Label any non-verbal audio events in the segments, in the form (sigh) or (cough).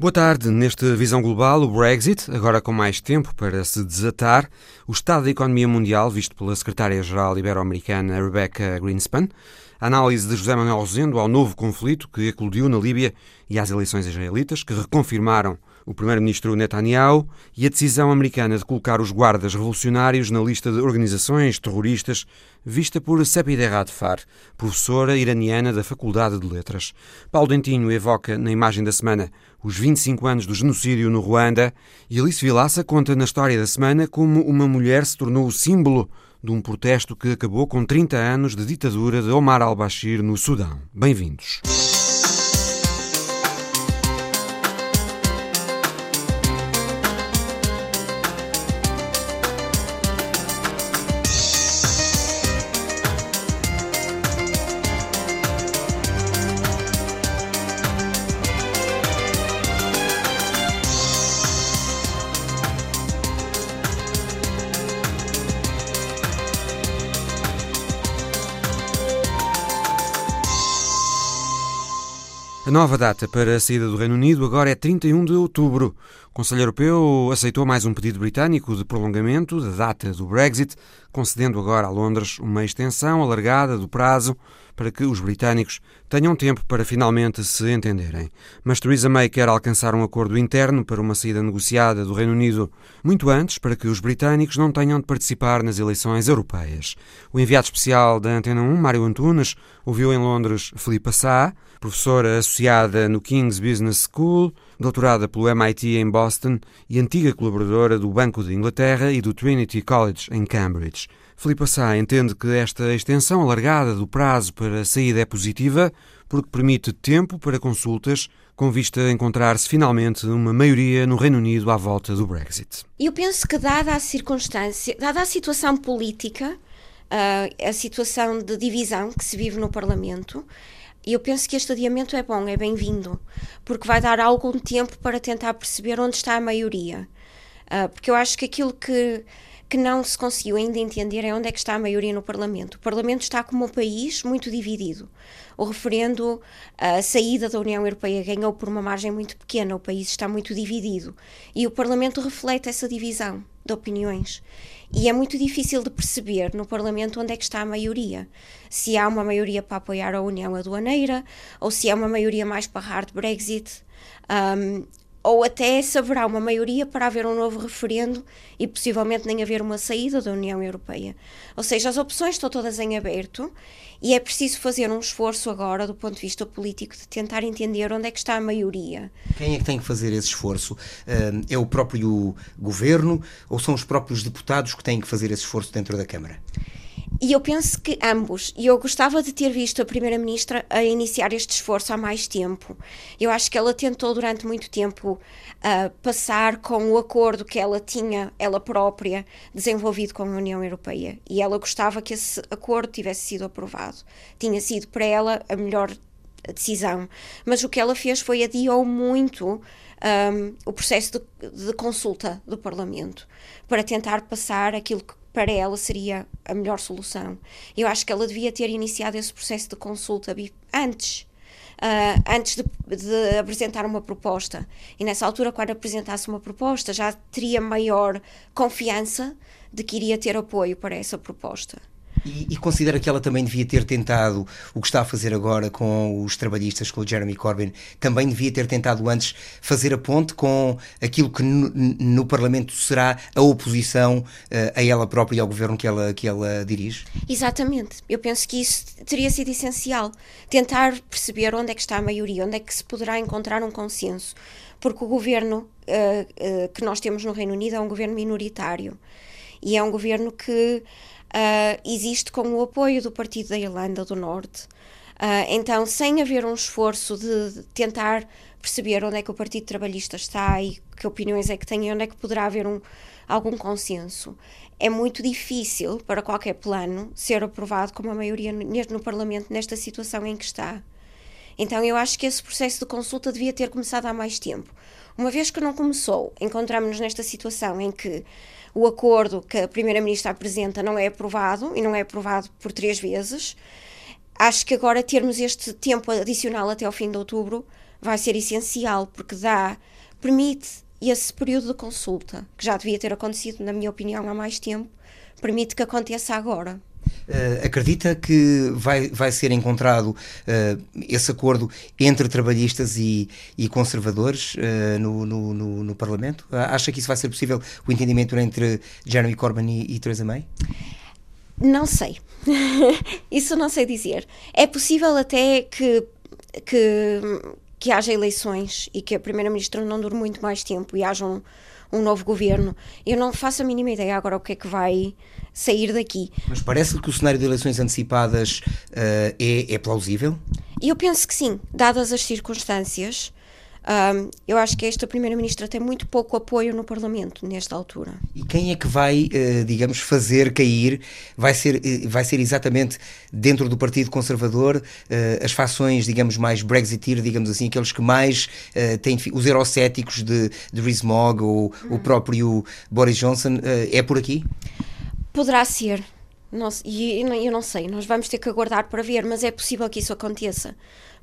Boa tarde. Neste Visão Global, o Brexit, agora com mais tempo para se desatar, o estado da economia mundial, visto pela secretária-geral ibero-americana Rebecca Greenspan, a análise de José Manuel Rosendo ao novo conflito que eclodiu na Líbia e às eleições israelitas, que reconfirmaram o primeiro-ministro Netanyahu e a decisão americana de colocar os guardas revolucionários na lista de organizações terroristas vista por Sapide Radfar, professora iraniana da Faculdade de Letras. Paulo Dentinho evoca na imagem da semana os 25 anos do genocídio no Ruanda e Alice Vilaça conta na história da semana como uma mulher se tornou o símbolo de um protesto que acabou com 30 anos de ditadura de Omar al-Bashir no Sudão. Bem-vindos. A nova data para a saída do Reino Unido agora é 31 de outubro. O Conselho Europeu aceitou mais um pedido britânico de prolongamento da data do Brexit, concedendo agora a Londres uma extensão alargada do prazo para que os britânicos tenham tempo para finalmente se entenderem. Mas Theresa May quer alcançar um acordo interno para uma saída negociada do Reino Unido muito antes para que os britânicos não tenham de participar nas eleições europeias. O enviado especial da Antena 1, Mário Antunes, ouviu em Londres Filipe Sá, professora associada no King's Business School, doutorada pelo MIT em Boston e antiga colaboradora do Banco de Inglaterra e do Trinity College em Cambridge. Filipe Sá entende que esta extensão alargada do prazo para a saída é positiva porque permite tempo para consultas com vista a encontrar-se finalmente uma maioria no Reino Unido à volta do Brexit. Eu penso que, dada a circunstância, dada a situação política, uh, a situação de divisão que se vive no Parlamento, eu penso que este adiamento é bom, é bem-vindo, porque vai dar algum tempo para tentar perceber onde está a maioria. Uh, porque eu acho que aquilo que, que não se conseguiu ainda entender é onde é que está a maioria no Parlamento. O Parlamento está como um país muito dividido. O referendo, a saída da União Europeia ganhou por uma margem muito pequena, o país está muito dividido. E o Parlamento reflete essa divisão de opiniões. E é muito difícil de perceber no Parlamento onde é que está a maioria. Se há uma maioria para apoiar a União Aduaneira ou se há uma maioria mais para hard Brexit. Um, ou até se haverá uma maioria para haver um novo referendo e possivelmente nem haver uma saída da União Europeia. Ou seja, as opções estão todas em aberto e é preciso fazer um esforço agora, do ponto de vista político, de tentar entender onde é que está a maioria. Quem é que tem que fazer esse esforço? É o próprio governo ou são os próprios deputados que têm que fazer esse esforço dentro da Câmara? E eu penso que ambos. E eu gostava de ter visto a Primeira-Ministra a iniciar este esforço há mais tempo. Eu acho que ela tentou durante muito tempo uh, passar com o acordo que ela tinha, ela própria, desenvolvido com a União Europeia. E ela gostava que esse acordo tivesse sido aprovado. Tinha sido para ela a melhor decisão. Mas o que ela fez foi adiou muito um, o processo de, de, consulta do Parlamento para tentar passar aquilo que para ela seria a melhor solução. Eu acho que ela devia ter iniciado esse processo de consulta antes. Uh, antes de, de, apresentar uma proposta. E nessa altura, quando apresentasse uma proposta, já teria maior confiança de que iria ter apoio para essa proposta. E, e, considera que ela também devia ter tentado o que está a fazer agora com os trabalhistas, com o Jeremy Corbyn, também devia ter tentado antes fazer a ponte com aquilo que no, no Parlamento será a oposição uh, a ela própria e ao governo que ela, que ela dirige? Exatamente. Eu penso que isso teria sido essencial. Tentar perceber onde é que está a maioria, onde é que se poderá encontrar um consenso. Porque o governo uh, uh, que nós temos no Reino Unido é um governo minoritário. E é um governo que uh, existe com o apoio do Partido da Irlanda do Norte. Uh, então, sem haver um esforço de tentar perceber onde é que o Partido Trabalhista está e que opiniões é que tem e onde é que poderá haver um, algum consenso, é muito difícil para qualquer plano ser aprovado com uma maioria no, no Parlamento nesta situação em que está. Então, eu acho que esse processo de consulta devia ter começado há mais tempo. Uma vez que não começou, encontramos-nos nesta situação em que o acordo que a Primeira-Ministra apresenta não é aprovado e não é aprovado por três vezes. Acho que agora termos este tempo adicional até ao fim de outubro vai ser essencial, porque dá, permite esse período de consulta, que já devia ter acontecido, na minha opinião, há mais tempo, permite que aconteça agora. Uh, acredita que vai, vai ser encontrado uh, esse acordo entre trabalhistas e, e conservadores uh, no, no, no, no, Parlamento? Acha que isso vai ser possível, o entendimento entre Jeremy Corbyn e, e Theresa May? Não sei. (laughs) isso não sei dizer. É possível até que, que, que haja eleições e que a Primeira-Ministra não dure muito mais tempo e haja um, um novo governo. Eu não faço a mínima ideia agora o que é que vai sair daqui. Mas parece-lhe que o cenário de eleições antecipadas uh, é, é plausível? Eu penso que sim, dadas as circunstâncias. Um, eu acho que esta Primeira-Ministra tem muito pouco apoio no Parlamento nesta altura. E quem é que vai, uh, digamos, fazer cair? Vai ser, uh, vai ser exatamente dentro do Partido Conservador uh, as fações, digamos, mais Brexiteer, digamos assim, aqueles que mais têm os eurocéticos de, de Rees-Mogg ou hum. o próprio Boris Johnson. é por aqui? Poderá ser. Não, e eu não sei, nós vamos ter que aguardar para ver, mas é possível que isso aconteça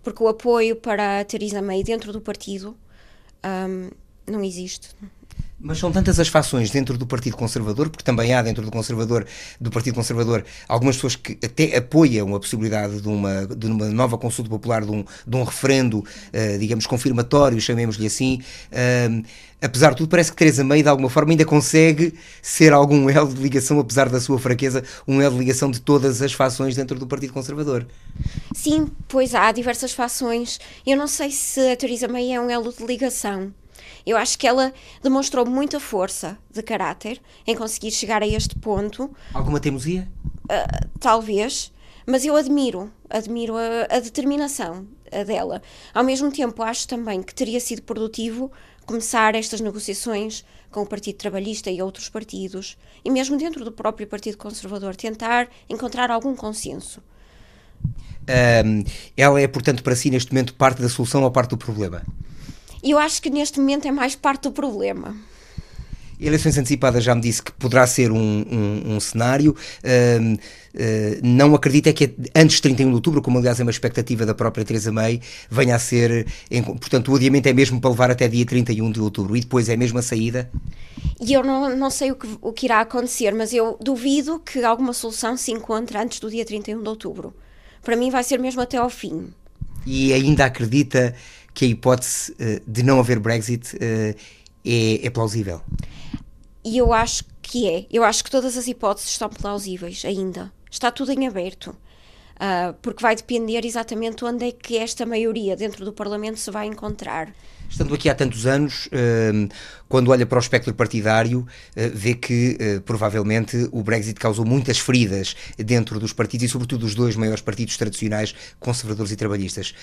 porque o apoio para a Theresa May dentro do partido um, não existe. Mas são tantas as fações dentro do Partido Conservador, porque também há dentro do Conservador, do Partido Conservador, algumas pessoas que até apoiam a possibilidade de uma, de uma nova consulta popular, de um, de um referendo, uh, digamos, confirmatório, chamemos-lhe assim. Uh, apesar de tudo, parece que Teresa May, de alguma forma, ainda consegue ser algum (laughs) elo de ligação, apesar da sua fraqueza, um elo de ligação de todas as fações dentro do Partido Conservador. Sim, pois há diversas fações. Eu não sei se a Teresa May é um elo de ligação. Eu acho que ela demonstrou muita força de caráter em conseguir chegar a este ponto. Alguma teimosia? Uh, talvez, mas eu admiro, admiro a, a determinação dela. Ao mesmo tempo, acho também que teria sido produtivo começar estas negociações com o Partido Trabalhista e outros partidos, e mesmo dentro do próprio Partido Conservador, tentar encontrar algum consenso. Um, ela é, portanto, para si, neste momento, parte da solução ou parte do problema? E eu acho que neste momento é mais parte do problema. Eleições antecipadas já me disse que poderá ser um, um, um cenário. Uh, uh, não acredito é que antes de 31 de outubro, como aliás é uma expectativa da própria Teresa May, venha a ser. Em, portanto, o adiamento é mesmo para levar até dia 31 de outubro e depois é mesmo a saída? E eu não, não sei o que, o que irá acontecer, mas eu duvido que alguma solução se encontre antes do dia 31 de outubro. Para mim, vai ser mesmo até ao fim. E ainda acredita que a hipótese uh, de não haver Brexit uh, é, é plausível? E eu acho que é. Eu acho que todas as hipóteses estão plausíveis ainda. Está tudo em aberto. Uh, porque vai depender exatamente onde é que esta maioria dentro do Parlamento se vai encontrar. Estando aqui há tantos anos, uh, quando olha para o espectro partidário, uh, vê que provavelmente o Brexit causou muitas feridas dentro dos partidos e, sobretudo, dos dois maiores partidos tradicionais, conservadores e trabalhistas.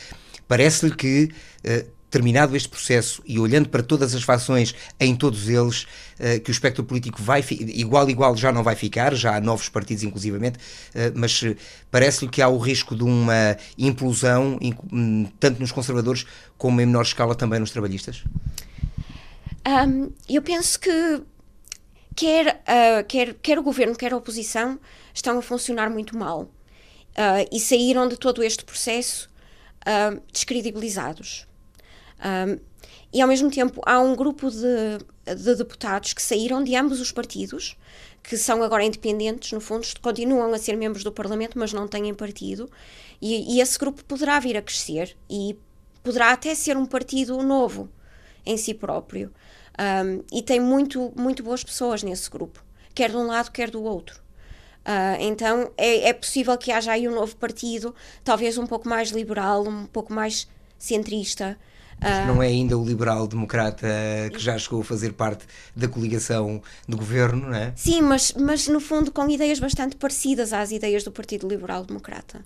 Parece-lhe que, uh, terminado este processo e olhando para todas as fações em todos eles, uh, que o espectro político vai igual igual já não vai ficar, já há novos partidos inclusivamente, uh, mas parece-lhe que há o risco de uma implosão, um, tanto nos conservadores como em menor escala também nos trabalhistas? Um, eu penso que quer, uh, quer, quer o governo, quer a oposição estão a funcionar muito mal uh, e saíram de todo este processo descredibilizados. Uh, e ao mesmo tempo há um grupo de, de, deputados que saíram de ambos os partidos, que são agora independentes, no fundo, continuam a ser membros do Parlamento, mas não têm partido, e, e esse grupo poderá vir a crescer e poderá até ser um partido novo em si próprio. Um, e tem muito, muito boas pessoas nesse grupo, quer de um lado, quer do outro. Uh, então é, é, possível que haja aí um novo partido, talvez um pouco mais liberal, um pouco mais centrista. Uh, não é ainda o liberal-democrata que já chegou a fazer parte da coligação do governo, não é? Sim, mas, mas no fundo com ideias bastante parecidas às ideias do Partido Liberal-Democrata.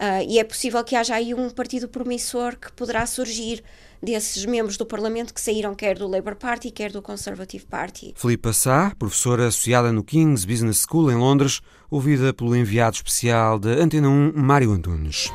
Uh, e é possível que haja aí um partido promissor que poderá surgir desses membros do Parlamento que saíram quer do Labour Party, quer do Conservative Party. Filipe Sá, professora associada no King's Business School em Londres, ouvida pelo enviado especial da Antena 1, Mário Antunes.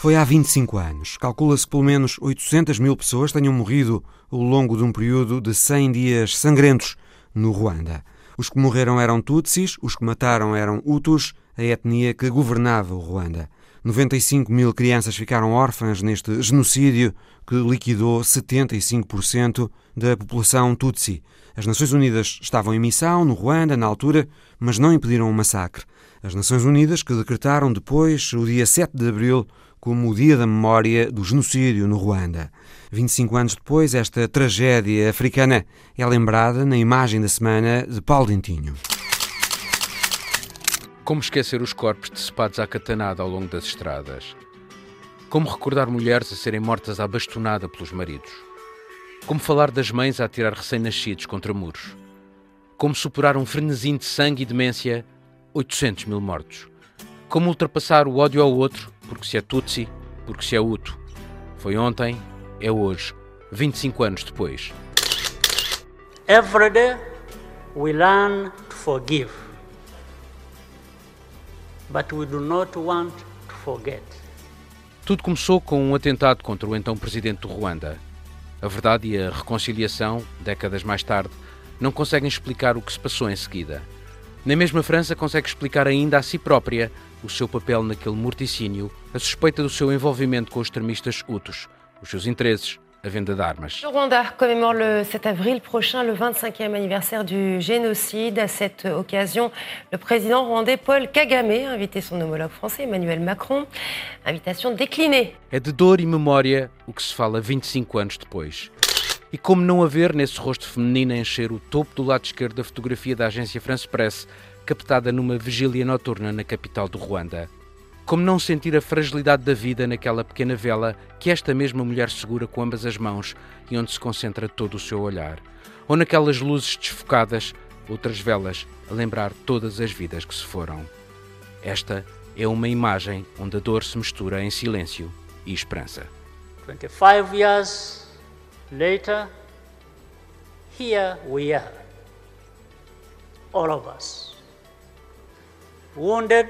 Foi há 25 anos. Calcula-se que pelo menos 800 mil pessoas tenham morrido ao longo de um período de 100 dias sangrentos no Ruanda. Os que morreram eram Tutsis, os que mataram eram Hutus, a etnia que governava o Ruanda. 95 mil crianças ficaram órfãs neste genocídio que liquidou 75% da população Tutsi. As Nações Unidas estavam em missão no Ruanda na altura, mas não impediram o massacre. As Nações Unidas que decretaram depois o dia 7 de abril como o Dia da Memória do Genocídio no Ruanda. 25 anos depois, esta tragédia africana é lembrada na imagem da semana de Paulo Dentinho. Como esquecer os corpos decepados à catanada ao longo das estradas? Como recordar mulheres a serem mortas à bastonada pelos maridos? Como falar das mães a atirar recém-nascidos contra muros? Como superar um frenesim de sangue e demência? 800 mil mortos. Como ultrapassar o ódio ao outro, porque se é Tutsi, porque se é Hutu? Foi ontem, é hoje, 25 anos depois. Every day we learn to forgive but we do not want to forget. Tudo começou com um atentado contra o então presidente do Ruanda. A verdade e a reconciliação, décadas mais tarde, não conseguem explicar o que se passou em seguida. Na mesma França consegue explicar ainda a si própria o seu papel naquele morticínio, a suspeita do seu envolvimento com os extremistas hutus, os seus interesses, a venda d'armas. Le Rwanda commémore le 7 avril prochain le 25e anniversaire du génocide. À cette occasion, le président rwandais Paul Kagame a invité son homologue français Emmanuel Macron. Invitation déclinée. É de dor e memória o que se fala 25 anos depois. E como não haver nesse rosto feminino a encher o topo do lado esquerdo da fotografia da agência France Press, captada numa vigília noturna na capital do Ruanda. Como não sentir a fragilidade da vida naquela pequena vela que esta mesma mulher segura com ambas as mãos e onde se concentra todo o seu olhar? Ou naquelas luzes desfocadas, outras velas a lembrar todas as vidas que se foram? Esta é uma imagem onde a dor se mistura em silêncio e esperança. 25 years later, here we are, all of us, wounded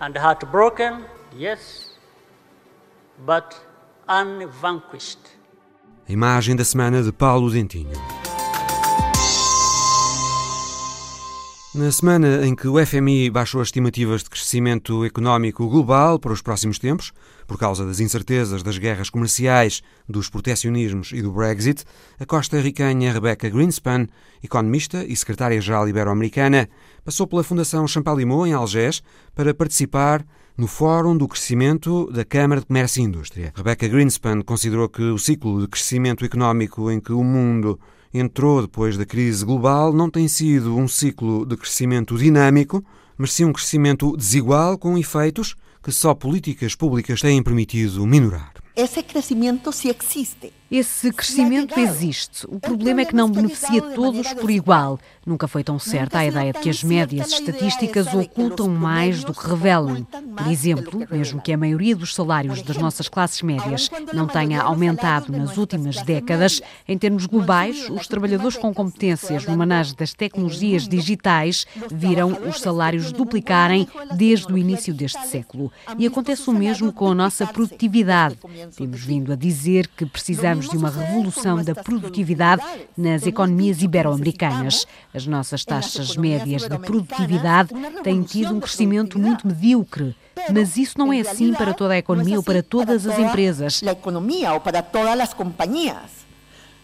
and heartbroken, yes, but unvanquished. A imagem da semana de Paulo Dentinho. Na semana em que o FMI baixou as estimativas de crescimento económico global para os próximos tempos, por causa das incertezas das guerras comerciais, dos protecionismos e do Brexit, a costa-ricanha Rebecca Greenspan, economista e secretária-geral ibero-americana, passou pela Fundação Champalimau, em Algés, para participar no Fórum do Crescimento da Câmara de Comércio e Indústria. Rebecca Greenspan considerou que o ciclo de crescimento económico em que o mundo entrou depois da crise global não tem sido um ciclo de crescimento dinâmico, mas sim um crescimento desigual com efeitos que só políticas públicas têm permitido minorar. Esse crescimento sim existe. Esse crescimento existe. O problema é que não beneficia todos por igual. Nunca foi tão certa a ideia de que as médias estatísticas ocultam mais do que revelam. Por exemplo, mesmo que a maioria dos salários das nossas classes médias não tenha aumentado nas últimas décadas, em termos globais, os trabalhadores com competências no manejo das tecnologias digitais viram os salários duplicarem desde o início deste século. E acontece o mesmo com a nossa produtividade. Temos vindo a dizer que precisamos de uma revolução da produtividade nas economias ibero-americanas. As nossas taxas médias de produtividade têm tido um crescimento muito medíocre. Mas isso não é assim para toda a economia ou para todas as empresas. Para todas as companhias.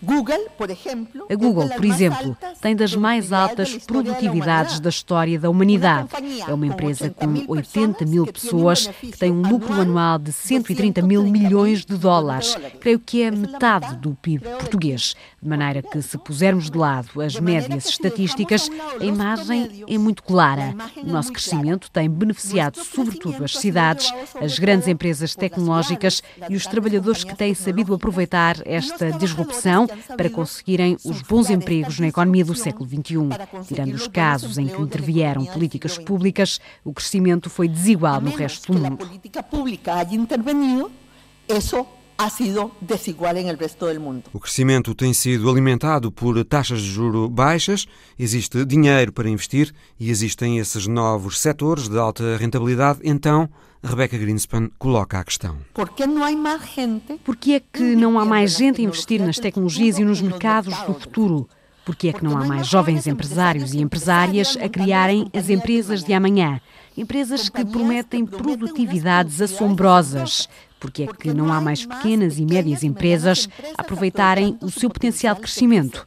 A Google, por exemplo, tem das mais altas produtividades da história da humanidade. É uma empresa com 80 mil pessoas que tem um lucro anual de 130 mil milhões de dólares. Creio que é metade do PIB português. De maneira que, se pusermos de lado as médias estatísticas, a imagem é muito clara. O nosso crescimento tem beneficiado sobretudo as cidades, as grandes empresas tecnológicas e os trabalhadores que têm sabido aproveitar esta disrupção para conseguirem os bons empregos na economia do século XXI. Tirando os casos em que intervieram políticas públicas, o crescimento foi desigual no resto do mundo. ha sido desigual en el resto del mundo. O crescimento tem sido alimentado por taxas de juro baixas, existe dinheiro para investir e existem esses novos setores de alta rentabilidade, então Rebecca Greenspan coloca a questão. Por que não há mais gente? Por que é que não há mais gente a investir nas tecnologias e nos mercados do futuro? Porque é que não há mais jovens empresários e empresárias a criarem as empresas de amanhã? Empresas que prometem produtividades assombrosas. Porque é que não há mais pequenas e médias empresas a aproveitarem o seu potencial de crescimento?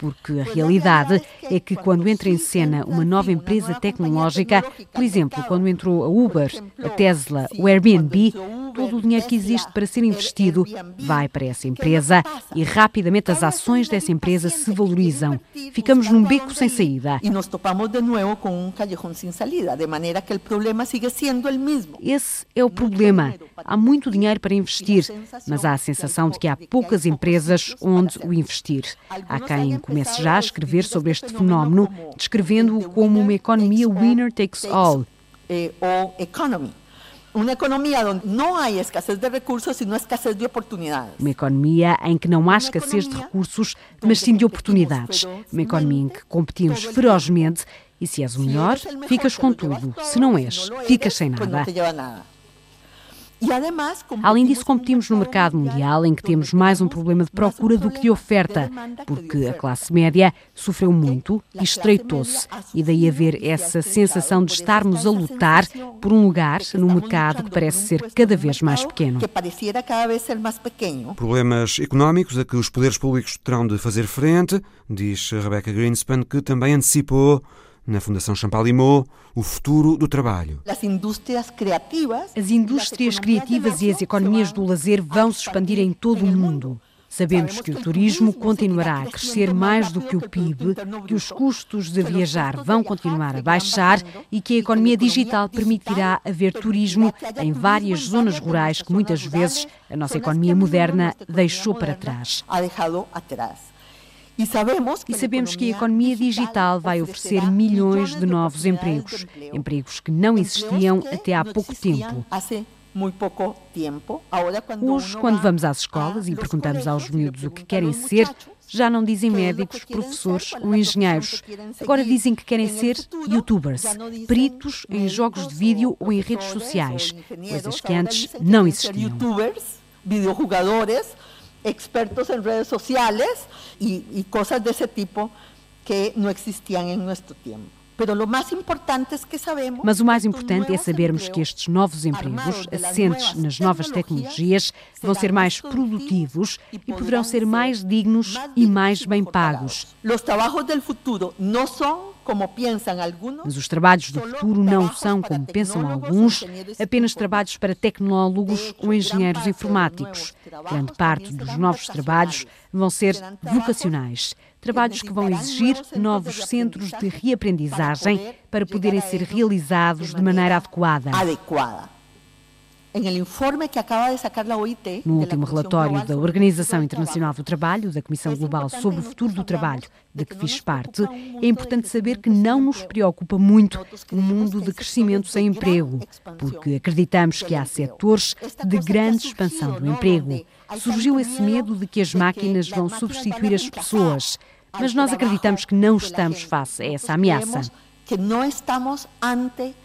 Porque a realidade é que quando entra em cena uma nova empresa tecnológica, por exemplo, quando entrou a Uber, a Tesla, o Airbnb, todo o dinheiro que existe para ser investido vai para essa empresa e rapidamente as ações dessa empresa se valorizam. Ficamos num beco sem saída. E nos topamos de novo com um callejón sem salida, de maneira que o problema sigue sendo o mesmo. Esse é o problema. Há muito dinheiro para investir, mas há a sensação de que há poucas empresas onde o investir. Há quem comece já a escrever sobre este fenómeno, descrevendo-o como uma economia winner takes all. Uma economia onde não há escassez de recursos, sino escassez de oportunidades. Uma economia em que não há escassez de recursos, mas sim de oportunidades. Uma economia em que competimos ferozmente e se és o melhor, ficas com tudo. Se não és, ficas sem nada. Além disso, competimos no mercado mundial em que temos mais um problema de procura do que de oferta, porque a classe média sofreu muito e estreitou-se, e daí haver essa sensação de estarmos a lutar por um lugar no mercado que parece ser cada vez mais pequeno. Problemas económicos a que os poderes públicos terão de fazer frente, diz Rebecca Greenspan, que também antecipou na Fundação Champalimau, o futuro do trabalho. As indústrias criativas, as indústrias criativas e as economias do lazer vão se expandir em todo o mundo. Sabemos que o turismo continuará a crescer mais do que o PIB, que os custos de viajar vão continuar a baixar e que a economia digital permitirá haver turismo em várias zonas rurais que muitas vezes a nossa economia moderna deixou para trás. E sabemos, e sabemos que a economia digital vai oferecer milhões de novos empregos, empregos que não existiam até há pouco tempo. Hoje, quando vamos às escolas e perguntamos aos miúdos o que querem ser, já não dizem médicos, professores ou engenheiros. Agora dizem que querem ser youtubers, peritos em jogos de vídeo ou em redes sociais, coisas que antes não existiam. Expertos en redes sociales y, y cosas de ese tipo que no existían en nuestro tiempo. Mas o mais importante é sabermos que estes novos empregos, assentes nas novas tecnologias, vão ser mais produtivos e poderão ser mais dignos e mais bem pagos. Os trabalhos do futuro não são. Mas os trabalhos do futuro não são, como pensam alguns, apenas trabalhos para tecnólogos ou engenheiros informáticos. Grande parte dos novos trabalhos vão ser vocacionais trabalhos que vão exigir novos centros de reaprendizagem para poderem ser realizados de maneira adequada. No último relatório da Organização Internacional do Trabalho, da Comissão Global sobre o Futuro do Trabalho, de que fiz parte, é importante saber que não nos preocupa muito o mundo de crescimento sem emprego, porque acreditamos que há setores de grande expansão do emprego. Surgiu esse medo de que as máquinas vão substituir as pessoas, mas nós acreditamos que não estamos face a essa ameaça. Que não estamos ante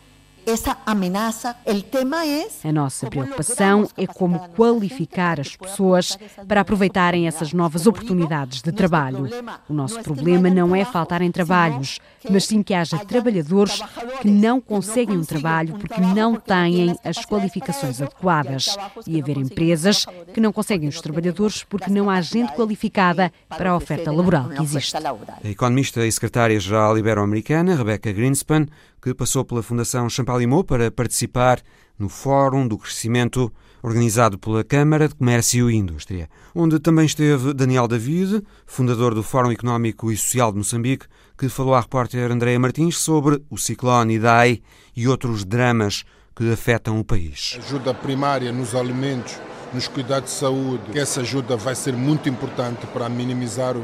essa ameaça. O tema é. A nossa preocupação é como qualificar as pessoas para aproveitarem essas novas oportunidades de trabalho. O nosso problema não é faltarem trabalhos, mas sim que haja trabalhadores que não conseguem um trabalho porque não têm as qualificações adequadas e haver empresas que não conseguem os trabalhadores porque não há gente qualificada para a oferta laboral que existe. A economista e secretária-geral ibero-americana, Rebecca Greenspan, que passou pela Fundação Champalimau para participar no Fórum do Crescimento organizado pela Câmara de Comércio e Indústria, onde também esteve Daniel David, fundador do Fórum Económico e Social de Moçambique, que falou à repórter Andréa Martins sobre o ciclone Idai e outros dramas que afetam o país. Ajuda primária nos alimentos, nos cuidados de saúde, essa ajuda vai ser muito importante para minimizar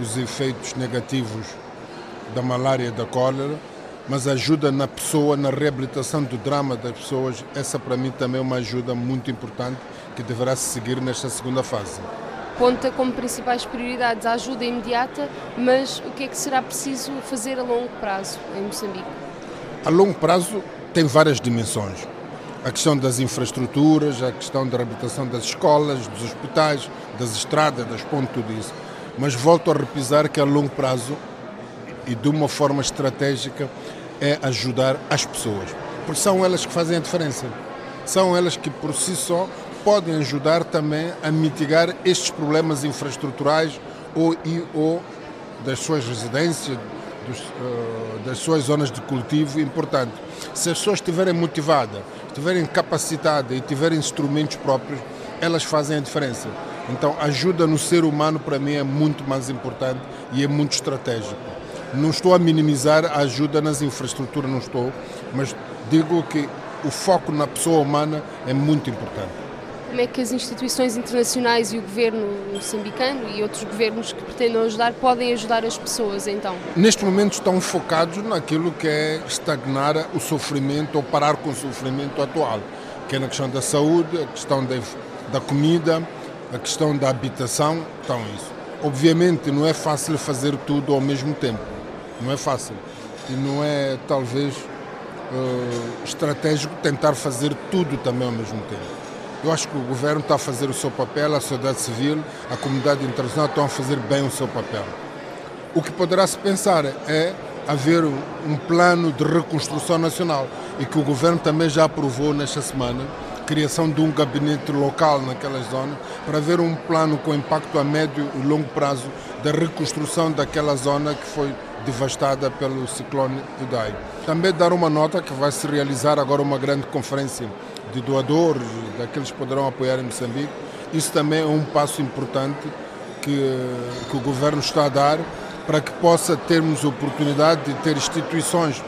os efeitos negativos da malária e da cólera mas ajuda na pessoa, na reabilitação do drama das pessoas. Essa para mim também é uma ajuda muito importante que deverá se seguir nesta segunda fase. Conta como principais prioridades a ajuda imediata, mas o que é que será preciso fazer a longo prazo em Moçambique? A longo prazo tem várias dimensões. A questão das infraestruturas, a questão da reabilitação das escolas, dos hospitais, das estradas, das pontes, tudo isso. Mas volto a repisar que a longo prazo e de uma forma estratégica é ajudar as pessoas, porque são elas que fazem a diferença. São elas que por si só podem ajudar também a mitigar estes problemas infraestruturais ou, e, ou das suas residências, dos, uh, das suas zonas de cultivo importante. Se as pessoas estiverem motivadas, estiverem capacitadas e tiverem instrumentos próprios, elas fazem a diferença. Então, ajuda no ser humano para mim é muito mais importante e é muito estratégico. Não estou a minimizar a ajuda nas infraestruturas, não estou, mas digo que o foco na pessoa humana é muito importante como é que as instituições internacionais e o governo moçambicano e outros governos que pretendam ajudar podem ajudar as pessoas então? Neste momento estão focados naquilo que é estagnar o sofrimento ou parar com o sofrimento atual, que é na questão da saúde, a questão da, da comida, a questão da habitação, então isso. Obviamente não é fácil fazer tudo ao mesmo tempo, não é fácil e não é talvez uh, estratégico tentar fazer tudo também ao mesmo tempo. Eu acho que o governo está a fazer o seu papel, a sociedade civil, a comunidade internacional estão a fazer bem o seu papel. O que poderá se pensar é haver um plano de reconstrução nacional e que o governo também já aprovou nesta semana, criação de um gabinete local naquelas zonas, para haver um plano com impacto a médio e longo prazo da reconstrução daquela zona que foi devastada pelo ciclone Idai. Também dar uma nota que vai se realizar agora uma grande conferência de doadores, daqueles que poderão apoiar em Moçambique. Isso também é um passo importante que, que o governo está a dar para que possa termos oportunidade de ter instituições,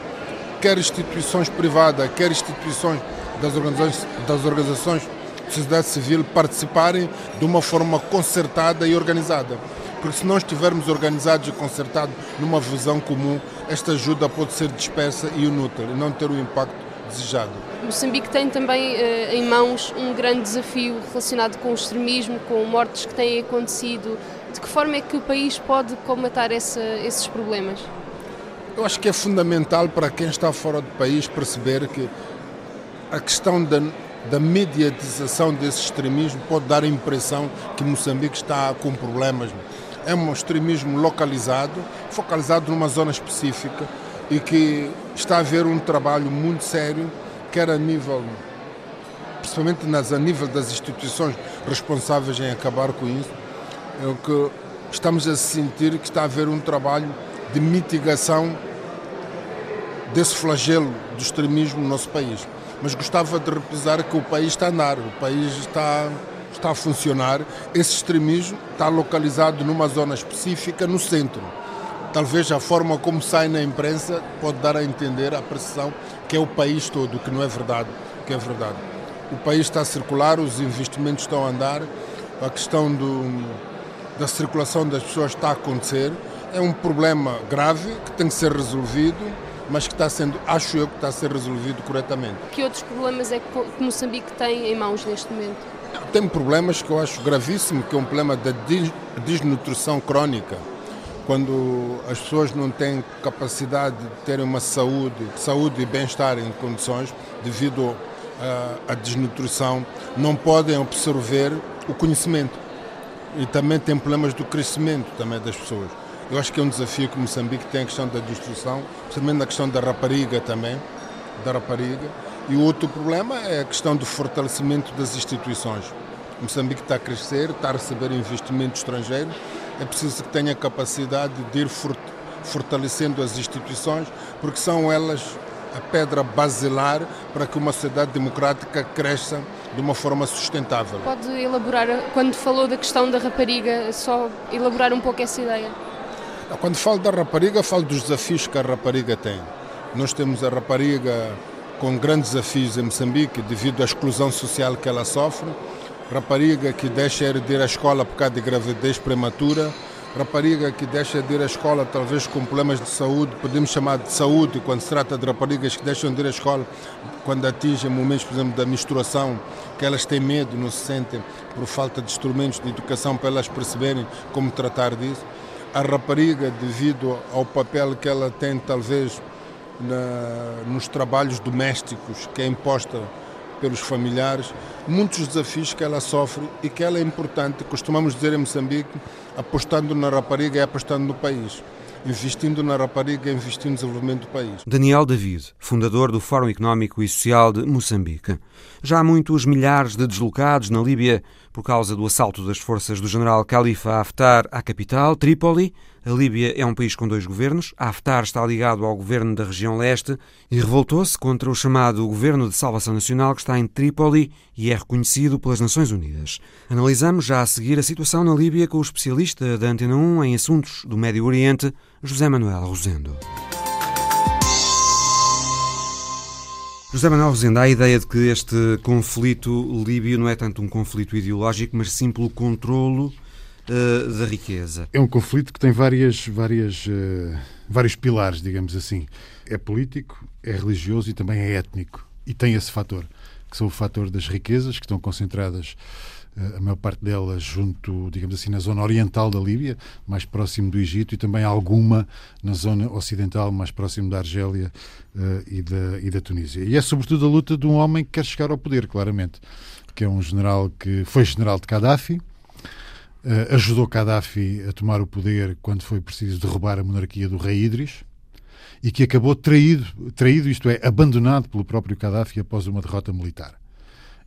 quer instituições privadas, quer instituições das organizações, das organizações de sociedade civil participarem de uma forma concertada e organizada. Porque se não estivermos organizados e concertados numa visão comum, esta ajuda pode ser dispersa e inútil e não ter o impacto desejado. Moçambique tem também eh, em mãos um grande desafio relacionado com o extremismo, com mortes que têm acontecido. De que forma é que o país pode combater essa, esses problemas? Eu acho que é fundamental para quem está fora do país perceber que a questão da, da mediatização desse extremismo pode dar a impressão que Moçambique está com problemas. É um extremismo localizado, focalizado numa zona específica e que está a haver um trabalho muito sério quer a nível, principalmente nas, a nível das instituições responsáveis em acabar com isso, é que estamos a sentir que está a haver um trabalho de mitigação desse flagelo do extremismo no nosso país. Mas gostava de repisar que o país está a andar, o país está, está a funcionar. Esse extremismo está localizado numa zona específica, no centro. Talvez a forma como sai na imprensa pode dar a entender a percepção que é o país todo, que não é verdade, que é verdade. O país está a circular, os investimentos estão a andar, a questão do, da circulação das pessoas está a acontecer. É um problema grave que tem que ser resolvido, mas que está sendo, acho eu, que está a ser resolvido corretamente. Que outros problemas é que Moçambique tem em mãos neste momento? Tem problemas que eu acho gravíssimo, que é um problema da desnutrição crónica quando as pessoas não têm capacidade de terem uma saúde, saúde e bem-estar em condições devido à desnutrição, não podem absorver o conhecimento. E também tem problemas do crescimento também das pessoas. Eu acho que é um desafio que Moçambique tem a questão da destruição, principalmente na questão da rapariga também, da rapariga. E o outro problema é a questão do fortalecimento das instituições. Moçambique está a crescer, está a receber investimento estrangeiro, é preciso que tenha capacidade de ir fortalecendo as instituições, porque são elas a pedra basilar para que uma sociedade democrática cresça de uma forma sustentável. Pode elaborar, quando falou da questão da rapariga, só elaborar um pouco essa ideia? Quando falo da rapariga, falo dos desafios que a rapariga tem. Nós temos a rapariga com grandes desafios em Moçambique devido à exclusão social que ela sofre rapariga que deixa de ir à escola por causa de gravidez prematura, rapariga que deixa de ir à escola talvez com problemas de saúde, podemos chamar de saúde quando se trata de raparigas que deixam de ir à escola quando atingem momentos, por exemplo, da menstruação, que elas têm medo, não se sentem por falta de instrumentos de educação para elas perceberem como tratar disso. A rapariga, devido ao papel que ela tem talvez na, nos trabalhos domésticos que é imposta pelos familiares, muitos desafios que ela sofre e que ela é importante, costumamos dizer em Moçambique, apostando na rapariga e apostando no país investindo na rapariga, investindo no desenvolvimento do país. Daniel David, fundador do Fórum Económico e Social de Moçambique. Já há muitos milhares de deslocados na Líbia por causa do assalto das forças do general Khalifa Haftar à capital, Trípoli. A Líbia é um país com dois governos. Haftar está ligado ao governo da região leste e revoltou-se contra o chamado Governo de Salvação Nacional que está em Trípoli e é reconhecido pelas Nações Unidas. Analisamos já a seguir a situação na Líbia com o especialista da Antena 1 em assuntos do Médio Oriente, José Manuel Rosendo. José Manuel Rosendo, há a ideia de que este conflito líbio não é tanto um conflito ideológico, mas sim pelo controlo uh, da riqueza. É um conflito que tem várias, várias, uh, vários pilares, digamos assim. É político, é religioso e também é étnico. E tem esse fator, que são o fator das riquezas, que estão concentradas eh, a maior parte delas junto, digamos assim, na zona oriental da Líbia, mais próximo do Egito, e também alguma na zona ocidental, mais próximo da Argélia uh, e, da, e da Tunísia. E é sobretudo a luta de um homem que quer chegar ao poder, claramente, que é um general que foi general de Gaddafi, uh, ajudou Gaddafi a tomar o poder quando foi preciso derrubar a monarquia do rei Idris, e que acabou traído, traído, isto é, abandonado pelo próprio Gaddafi após uma derrota militar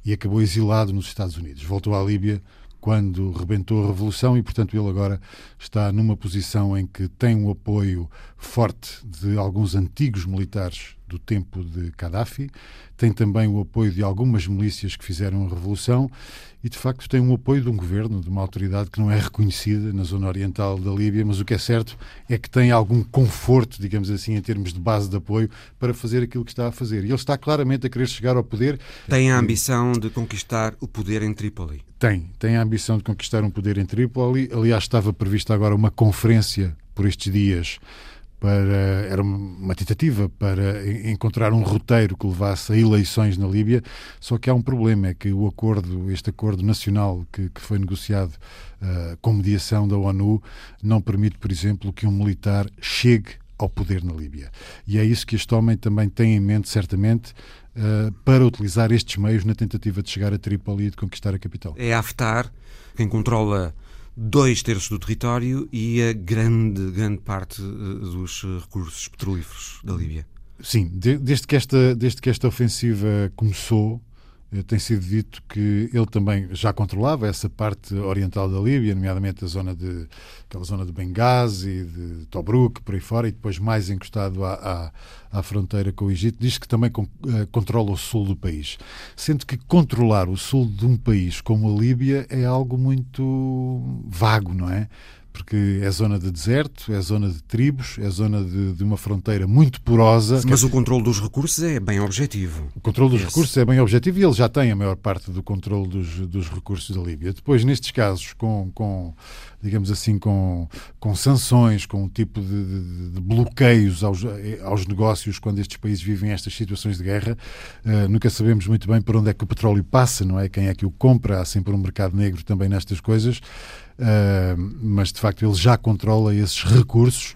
e acabou exilado nos Estados Unidos. Voltou à Líbia quando rebentou a revolução e, portanto, ele agora está numa posição em que tem um apoio forte de alguns antigos militares do tempo de Gaddafi, tem também o apoio de algumas milícias que fizeram a revolução e, de facto, tem um apoio de um governo, de uma autoridade que não é reconhecida na zona oriental da Líbia, mas o que é certo é que tem algum conforto, digamos assim, em termos de base de apoio para fazer aquilo que está a fazer. E ele está claramente a querer chegar ao poder. Tem a ambição de conquistar o poder em Trípoli? Tem, tem a ambição de conquistar um poder em Trípoli. Aliás, estava prevista agora uma conferência por estes dias para era uma tentativa para encontrar um roteiro que levasse a eleições na Líbia, só que há um problema, é que o acordo, este acordo nacional que, que foi negociado uh, com mediação da ONU, não permite, por exemplo, que um militar chegue ao poder na Líbia. E é isso que este homem também tem em mente, certamente, uh, para utilizar estes meios na tentativa de chegar a Trípoli e de conquistar a capital. É Haftar quem controla dois terços do território e a grande, grande parte eh, dos eh, recursos petrolíferos da Líbia. Sim, desde que esta, desde que esta ofensiva começou, tem sido dito que ele também já controlava essa parte oriental da Líbia, nomeadamente a zona de aquela zona de Benghazi, de Tobruk, por aí fora, e depois mais encostado à, à, à fronteira com o Egito, diz que também con, uh, controla o sul do país. Sendo que controlar o sul de um país como a Líbia é algo muito vago, não é? Porque é zona de deserto, é zona de tribos, é zona de, de uma fronteira muito porosa. Mas o controle dos recursos é bem objetivo. O controle dos Esse. recursos é bem objetivo e ele já tem a maior parte do controle dos, dos recursos da Líbia. Depois, nestes casos, com, com digamos assim, com, com sanções, com um tipo de, de, de bloqueios aos, aos negócios quando estes países vivem estas situações de guerra, uh, nunca sabemos muito bem por onde é que o petróleo passa, não é? Quem é que o compra? Há sempre um mercado negro também nestas coisas. Uh, mas de facto ele já controla esses recursos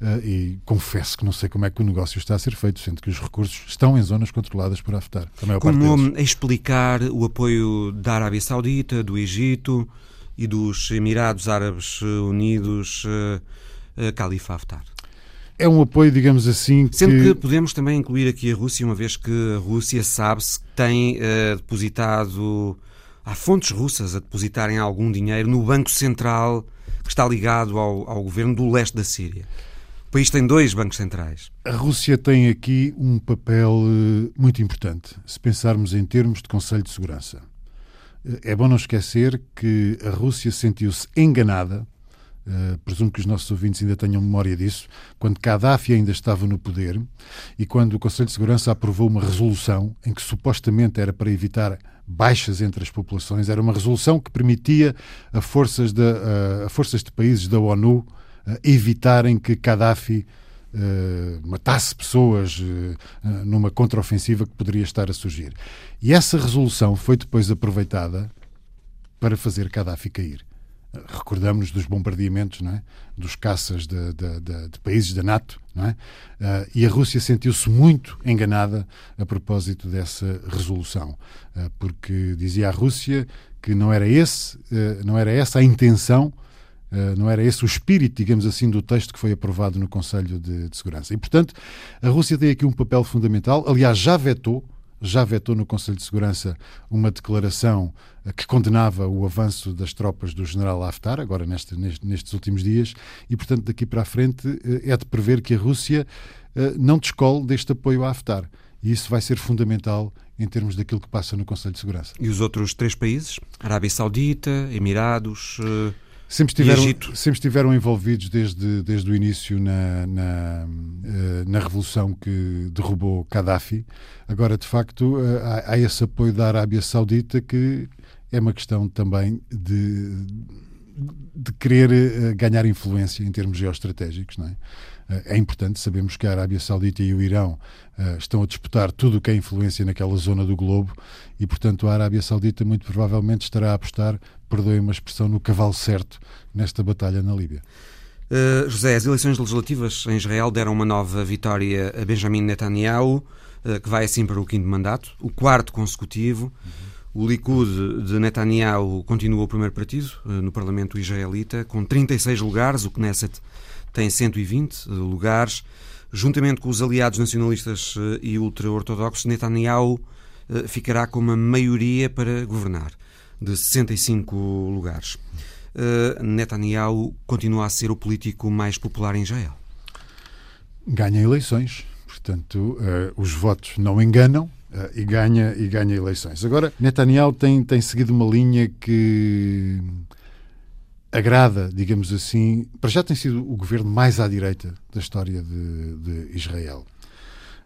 uh, e confesso que não sei como é que o negócio está a ser feito, sendo que os recursos estão em zonas controladas por Haftar. Como explicar o apoio da Arábia Saudita, do Egito e dos Emirados Árabes Unidos uh, Califa Haftar? É um apoio, digamos assim. Que... Sendo que podemos também incluir aqui a Rússia, uma vez que a Rússia sabe-se que tem depositado Há fontes russas a depositarem algum dinheiro no Banco Central que está ligado ao, ao governo do leste da Síria. O país tem dois bancos centrais. A Rússia tem aqui um papel eh, muito importante, se pensarmos em termos de Conselho de Segurança. Eh, é bom não esquecer que a Rússia sentiu-se enganada Uh, presumo que os nossos ouvintes ainda tenham memória disso, quando Gaddafi ainda estava no poder e quando o Conselho de Segurança aprovou uma resolução em que supostamente era para evitar baixas entre as populações, era uma resolução que permitia a forças de, a forças de países da ONU uh, evitarem que Gaddafi matasse pessoas numa contraofensiva que poderia estar a surgir. E essa resolução foi depois aproveitada para fazer Gaddafi cair Recordamos dos bombardeamentos, é? dos caças de, de, de, de países da NATO, é? Uh, e a Rússia sentiu-se muito enganada a propósito dessa resolução, uh, porque dizia a Rússia que não era esse, uh, não era essa a intenção não era esse o espírito, digamos assim, do texto que foi aprovado no Conselho de, Segurança. E, portanto, a Rússia tem aqui um papel fundamental. Aliás, já vetou, já vetou no Conselho de Segurança uma declaração que condenava o avanço das tropas do general Haftar, agora neste, neste, nestes últimos dias, e, portanto, daqui para a frente eh, é de prever que a Rússia eh, não descole deste apoio a Haftar. E isso vai ser fundamental em termos daquilo que passa no Conselho de Segurança. E os outros três países? Arábia Saudita, Emirados. Sempre estiveram, sempre estiveram envolvidos desde, desde o início na, na, eh, na revolução que derrubou Gaddafi. Agora, de facto, eh, há, há esse apoio da Arábia Saudita que é uma questão também de, de querer eh, ganhar influência em termos geoestratégicos, não é? é importante, sabemos que a Arábia Saudita e o Irão uh, estão a disputar tudo o que é influência naquela zona do globo e, portanto, a Arábia Saudita muito provavelmente estará a apostar, perdoem uma expressão, no cavalo certo nesta batalha na Líbia. Uh, José, as eleições legislativas em Israel deram uma nova vitória a Benjamin Netanyahu, uh, que vai assim para o quinto mandato, o quarto consecutivo. Uhum. O Likud de Netanyahu continua o primeiro partido no Parlamento israelita, com 36 lugares, o Knesset tem 120 lugares. Juntamente com os aliados nacionalistas eh, e ultra-ortodoxos, Netanyahu eh, ficará com uma maioria para governar, de 65 lugares. Eh, Netanyahu continua a ser o político mais popular em Israel. Ganha eleições, portanto, os votos não enganam, e ganha e ganha eleições. Agora, Netanyahu tem, tem seguido uma linha que agrada, digamos assim, para já tem sido o governo mais à direita da história de, de Israel.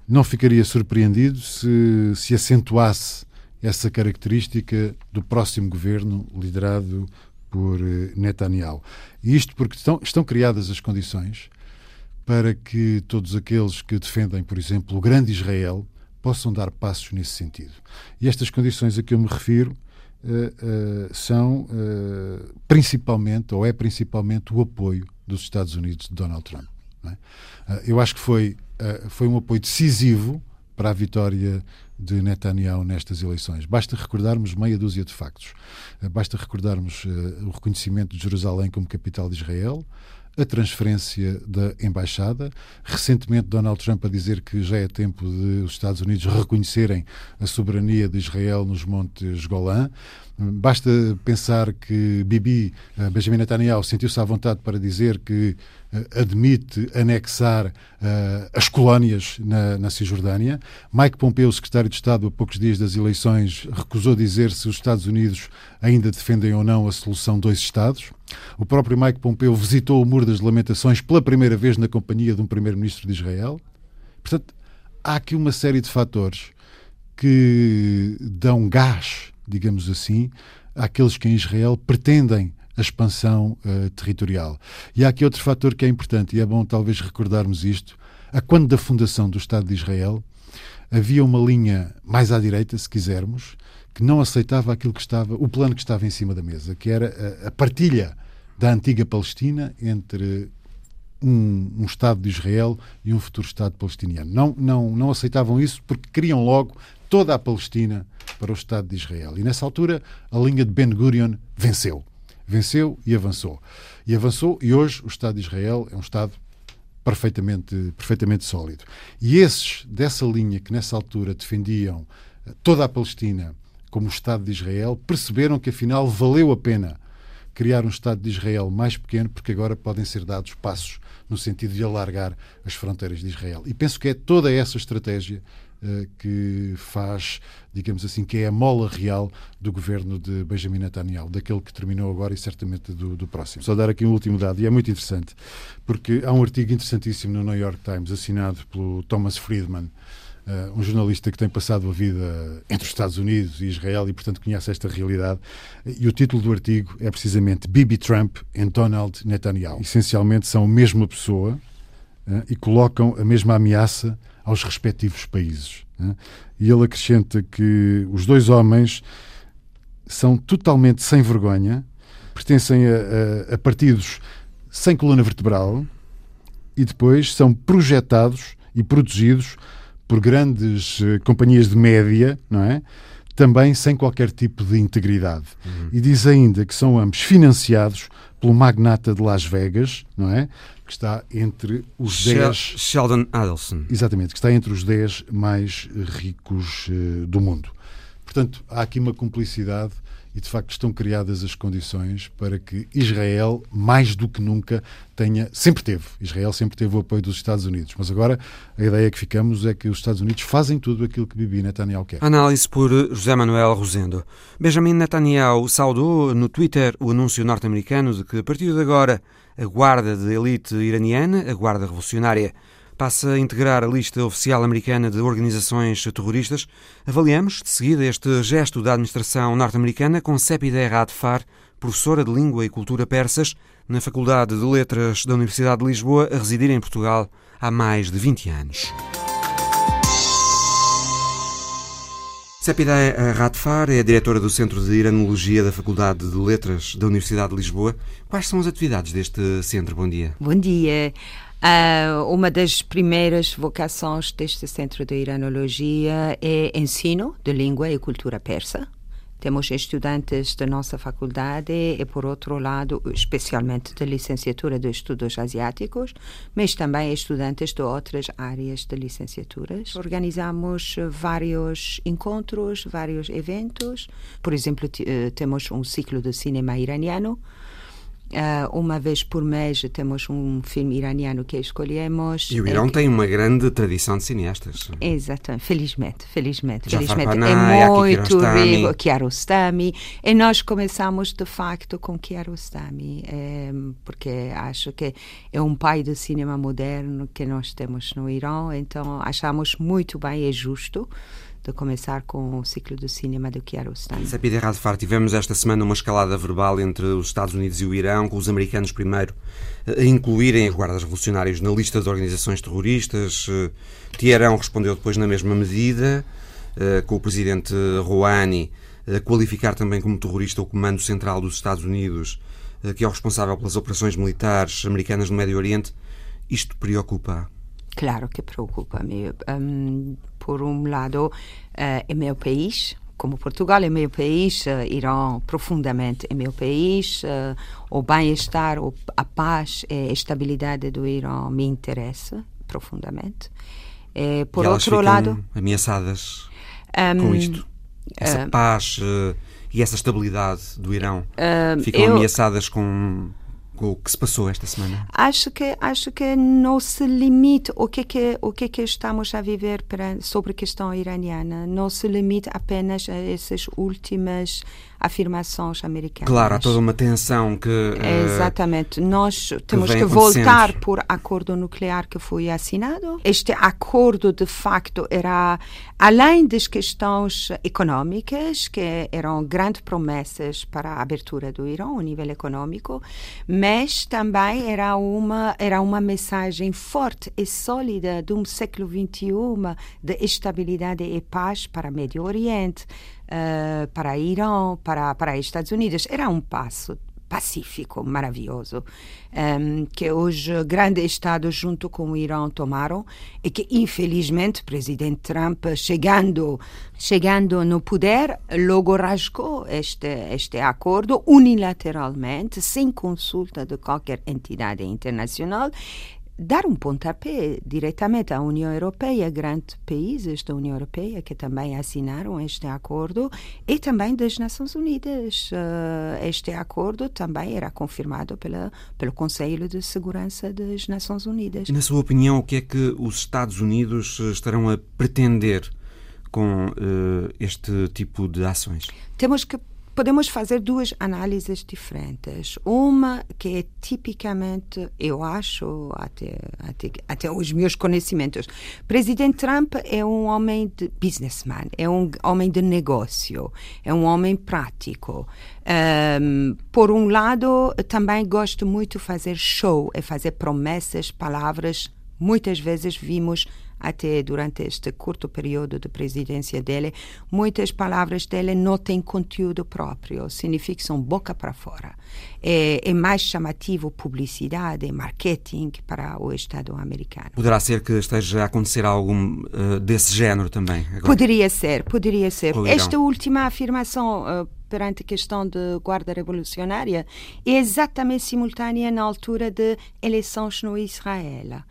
Não ficaria surpreendido se, se acentuasse essa característica do próximo governo liderado por eh, Netanyahu. E isto porque estão, estão criadas as condições para que todos aqueles que defendem, por exemplo, o grande Israel possam dar passos nesse sentido. E estas condições a que eu me refiro uh, são uh, principalmente, ou é principalmente, o apoio dos Estados Unidos de Donald Trump. É? eu acho que foi, foi um apoio decisivo para a vitória de Netanyahu nestas eleições. Basta recordarmos meia dúzia de factos. Basta recordarmos o reconhecimento de Jerusalém como capital de Israel, a transferência da embaixada. Recentemente, Donald Trump a dizer que já é tempo de os Estados Unidos reconhecerem a soberania de Israel nos Montes Golã. Basta pensar que Bibi, eh, Benjamin Netanyahu, sentiu-se à vontade para dizer que eh, admite anexar uh, as colónias na, na, Cisjordânia. Mike Pompeo, secretário de Estado, a poucos dias das eleições, recusou dizer se os Estados Unidos ainda defendem ou não a solução dois Estados. O próprio Mike Pompeo visitou o Muro das Lamentações pela primeira vez na companhia de um primeiro-ministro de Israel. Portanto, há aqui uma série de fatores que dão gás digamos assim, àqueles que em Israel pretendem a expansão uh, territorial. E há aqui outro fator que é importante, e é bom talvez recordarmos isto. A quando da fundação do Estado de Israel, havia uma linha mais à direita, se quisermos, que não aceitava aquilo que estava, o plano que estava em cima da mesa, que era a, a partilha da antiga Palestina entre um, um, Estado de Israel e um futuro Estado palestiniano. Não, não, não aceitavam isso porque queriam logo toda a Palestina para o Estado de Israel. E nessa altura a linha de Ben Gurion venceu. Venceu e avançou. E avançou e hoje o Estado de Israel é um Estado perfeitamente, perfeitamente sólido. E esses dessa linha que nessa altura defendiam eh, toda a Palestina como o Estado de Israel perceberam que afinal valeu a pena criar um Estado de Israel mais pequeno, porque agora podem ser dados passos no sentido de alargar as fronteiras de Israel. E penso que é toda essa estratégia eh, que faz, digamos assim, que é a mola real do governo de Benjamin Netanyahu, daquele que terminou agora e certamente do, do próximo. Só dar aqui um último dado, e é muito interessante, porque há um artigo interessantíssimo no New York Times, assinado pelo Thomas Friedman, Uh, um jornalista que tem passado a vida entre os Estados Unidos e Israel e, portanto, conhece esta realidade. E o título do artigo é precisamente Bibi Trump e Donald Netanyahu. Essencialmente são a mesma pessoa uh, e colocam a mesma ameaça aos respectivos países. Né? E ele acrescenta que os dois homens são totalmente sem vergonha, pertencem a, a, a partidos sem coluna vertebral e depois são projetados e produzidos por grandes uh, companhias de média, não é? Também sem qualquer tipo de integridade. Uhum. E diz ainda que são ambos financiados pelo magnata de Las Vegas, não é? Que está entre os 10. Sheldon Adelson. Exatamente, que está entre os 10 mais ricos uh, do mundo. Portanto, há aqui uma cumplicidade e de facto estão criadas as condições para que Israel, mais do que nunca, tenha. Sempre teve. Israel sempre teve o apoio dos Estados Unidos. Mas agora a ideia que ficamos é que os Estados Unidos fazem tudo aquilo que Bibi Netanyahu quer. Análise por José Manuel Rosendo. Benjamin Netanyahu saudou no Twitter o anúncio norte-americano de que, a partir de agora, a guarda de elite iraniana, a guarda revolucionária, passa a integrar a lista oficial americana de organizações terroristas. Avaliamos, de seguida, este gesto da administração norte-americana com Sepide Radfar, professora de Língua e Cultura Persas na Faculdade de Letras da Universidade de Lisboa, a residir em Portugal há mais de 20 anos. Sepide Radfar é a diretora do Centro de Iranologia da Faculdade de Letras da Universidade de Lisboa. Quais são as atividades deste centro? Bom dia. Bom dia. Uh, uma das primeiras vocações deste Centro de Iranologia é ensino de língua e cultura persa. Temos estudantes da nossa faculdade e, por outro lado, especialmente da licenciatura de estudos asiáticos, mas também estudantes de outras áreas de licenciaturas. Organizamos vários encontros, vários eventos. Por exemplo, eh, temos um ciclo de cinema iraniano Uh, uma vez por mês temos um filme iraniano que escolhemos. E o Irão é... tem uma grande tradição de cineastas. Exatamente, felizmente, felizmente, felizmente. é muito rico, Kiarostami. E nós começamos de facto com Kiarostami, é, porque acho que é um pai do cinema moderno que nós temos no Irão, então achamos muito bem e justo de começar com o ciclo do cinema do Kiarostami. Sapide Radfar, tivemos esta semana uma escalada verbal entre os Estados Unidos e o Irão, com os americanos primeiro a incluírem as guardas revolucionárias na lista de organizações terroristas. Eh, Teherão respondeu depois na mesma medida, eh, com o presidente Rouhani a qualificar também como terrorista o Comando Central dos Estados Unidos, eh, que é o responsável pelas operações militares americanas no Médio Oriente. Isto preocupa? Claro que preocupa-me. Um, por um lado, uh, é meu país, como Portugal é meu país, uh, Irã profundamente é meu país, uh, o bem-estar, a paz e a estabilidade do Irã me interessa profundamente. E, por e outro lado, ameaçadas um, com isto, essa uh, paz e essa estabilidade do Irão ficam eu, ameaçadas com com o que se passou esta semana? Acho que acho que não se limita o que que o que que estamos a viver para, sobre a questão iraniana não se limita apenas a essas últimas afirmações americanas. Claro, há toda uma tensão que. Uh, Exatamente. Nós temos que, que voltar por acordo nuclear que foi assinado. Este acordo, de facto, era além das questões econômicas, que eram grandes promessas para a abertura do Irão a nível econômico, mas também era uma, era uma mensagem forte e sólida de um século XXI de estabilidade e paz para o Médio Oriente uh, para Irã, para, para Estados Unidos. Era um passo pacífico, maravilhoso, um, que os grandes estados junto com o Irã tomaram e que infelizmente o presidente Trump chegando chegando no poder logo rasgou este este acordo unilateralmente sem consulta de qualquer entidade internacional dar um pontapé diretamente à União Europeia, grandes países da União Europeia que também assinaram este acordo e também das Nações Unidas. Uh, este acordo também era confirmado pela, pelo Conselho de Segurança das Nações Unidas. E, na sua opinião, o que é que os Estados Unidos eh, estarão a pretender com uh, este tipo de ações? Temos que podemos fazer duas análises diferentes. Uma que é tipicamente, eu acho, até, até, até os meus conhecimentos, Presidente Trump é um homem de businessman, é um homem de negócio, é um homem prático. Um, por um lado, também gosto muito de fazer show e fazer promessas, palavras. Muitas vezes vimos até durante este curto período de presidência dele, muitas palavras dele não têm conteúdo próprio, significa que são boca para fora. É, é, mais chamativo publicidade, marketing para o Estado americano. Poderá ser que esteja a acontecer algo uh, desse género também? Agora. Poderia ser, poderia ser. Esta última afirmação uh, perante a questão de guarda revolucionária é exatamente simultânea na altura de eleições no Israel.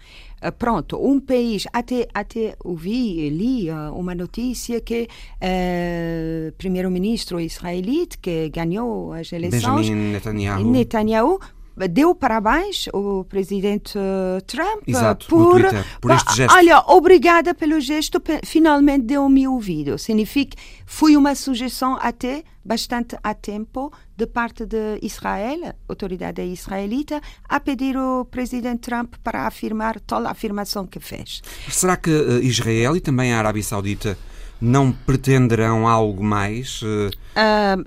Uh, pronto, um país, até, até ouvi, li uh, uma notícia que o uh, primeiro-ministro israelita que ganhou as eleições, Benjamin Netanyahu, Netanyahu deu parabéns ao presidente Trump Exato, por, Twitter, por este gesto. Olha, obrigada pelo gesto, finalmente deu-me ouvido. Significa foi uma sugestão até bastante a tempo de parte de Israel, autoridade israelita, a pedir ao presidente Trump para afirmar tal afirmação que fez. Será que Israel e também a Arábia Saudita não pretenderão algo mais? Uh,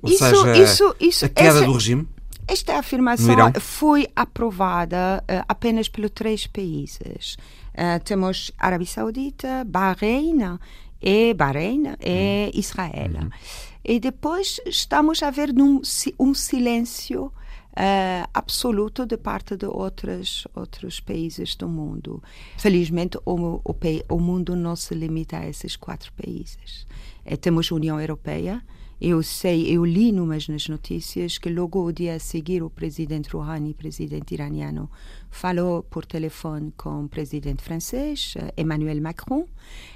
ou isso, seja, isso, isso, a queda essa, do regime? Esta afirmação foi aprovada uh, apenas pelos três países. Uh, temos Arábia Saudita, Bahrein e Bahrein e Israel. Uhum. E depois estamos a ver um, um silêncio uh, absoluto de parte de outros outros países do mundo. Felizmente, o, o, o mundo não se limita a esses quatro países. Temos a União Europeia, eu sei, eu li numas nas notícias que logo o dia a seguir o presidente Rouhani, presidente iraniano, falou por telefone com o presidente francês, Emmanuel Macron,